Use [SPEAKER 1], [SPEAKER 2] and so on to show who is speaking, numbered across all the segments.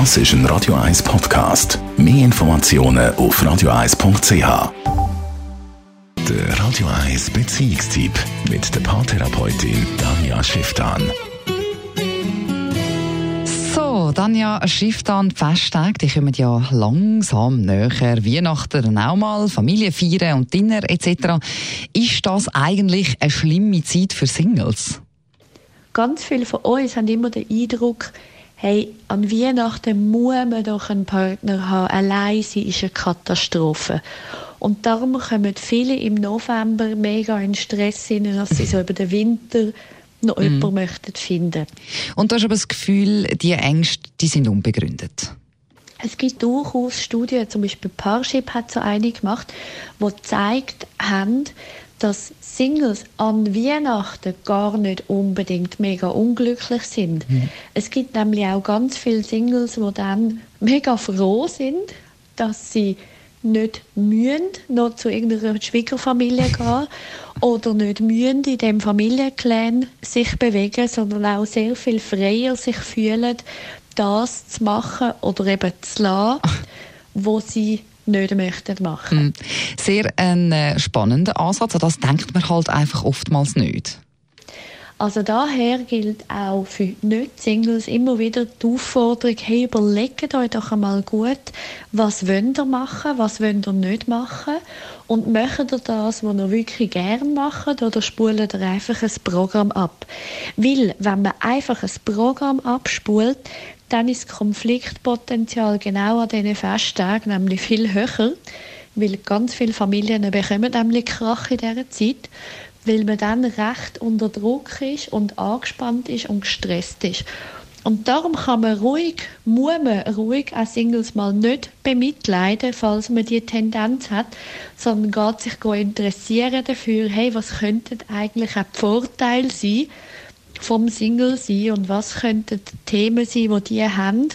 [SPEAKER 1] Das ist ein Radio 1 Podcast. Mehr Informationen auf radio1.ch. Der Radio 1 Beziehungstyp mit der Paartherapeutin Danja Schifftan.
[SPEAKER 2] So, Danja Schifftan, die Festtage, die kommen ja langsam näher. Weihnachten dann auch mal, Familie feiern und Dinner etc. Ist das eigentlich eine schlimme Zeit für Singles?
[SPEAKER 3] Ganz viele von uns haben immer den Eindruck, hey, an Weihnachten muss man doch einen Partner haben. Allein sein ist eine Katastrophe. Und darum kommen viele im November mega in Stress hin, dass sie so über den Winter noch mhm. jemanden möchten finden.
[SPEAKER 2] Und du hast aber das Gefühl, die Ängste, die sind unbegründet?
[SPEAKER 3] Es gibt durchaus Studien, zum Beispiel Parship hat so eine gemacht, die gezeigt haben, dass Singles an Weihnachten gar nicht unbedingt mega unglücklich sind. Mhm. Es gibt nämlich auch ganz viele Singles, die dann mega froh sind, dass sie nicht mühen, noch zu irgendeiner Schwiegerfamilie gehen oder nicht mühen in dem Familienclan sich bewegen, sondern auch sehr viel freier sich fühlen, das zu machen oder eben zu lassen, wo sie nicht möchten machen. Hm.
[SPEAKER 2] Sehr ein äh, spannender Ansatz. An das denkt man halt einfach oftmals nicht.
[SPEAKER 3] Also daher gilt auch für Nicht-Singles immer wieder die Aufforderung, hey, überlegt euch doch einmal gut, was wollt ihr machen, was wollt ihr nicht machen und macht ihr das, was ihr wirklich gern macht oder spult ihr einfach ein Programm ab. Weil, wenn man einfach ein Programm abspult, dann ist das Konfliktpotenzial genau an diesen Festtagen nämlich viel höher, weil ganz viele Familien bekommen nämlich Krach in dieser Zeit, weil man dann recht unter Druck ist und angespannt ist und gestresst ist. Und darum kann man ruhig, muss man ruhig auch Singles mal nicht bemitleiden, falls man die Tendenz hat, sondern geht sich interessieren dafür, hey, was könnten eigentlich auch die Vorteile sein, vom Single sein und was könnten die Themen sein, die die haben,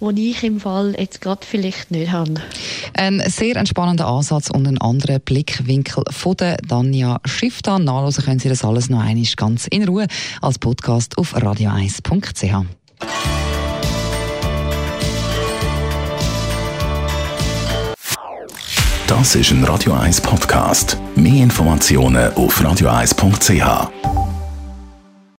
[SPEAKER 3] die ich im Fall jetzt gerade vielleicht nicht habe.
[SPEAKER 2] Ein sehr entspannender Ansatz und ein anderer Blickwinkel von der Danja Schifftan. Nachlesen können Sie das alles noch einmal ganz in Ruhe als Podcast auf radio1.ch.
[SPEAKER 1] Das ist ein Radio 1 Podcast. Mehr Informationen auf radio1.ch.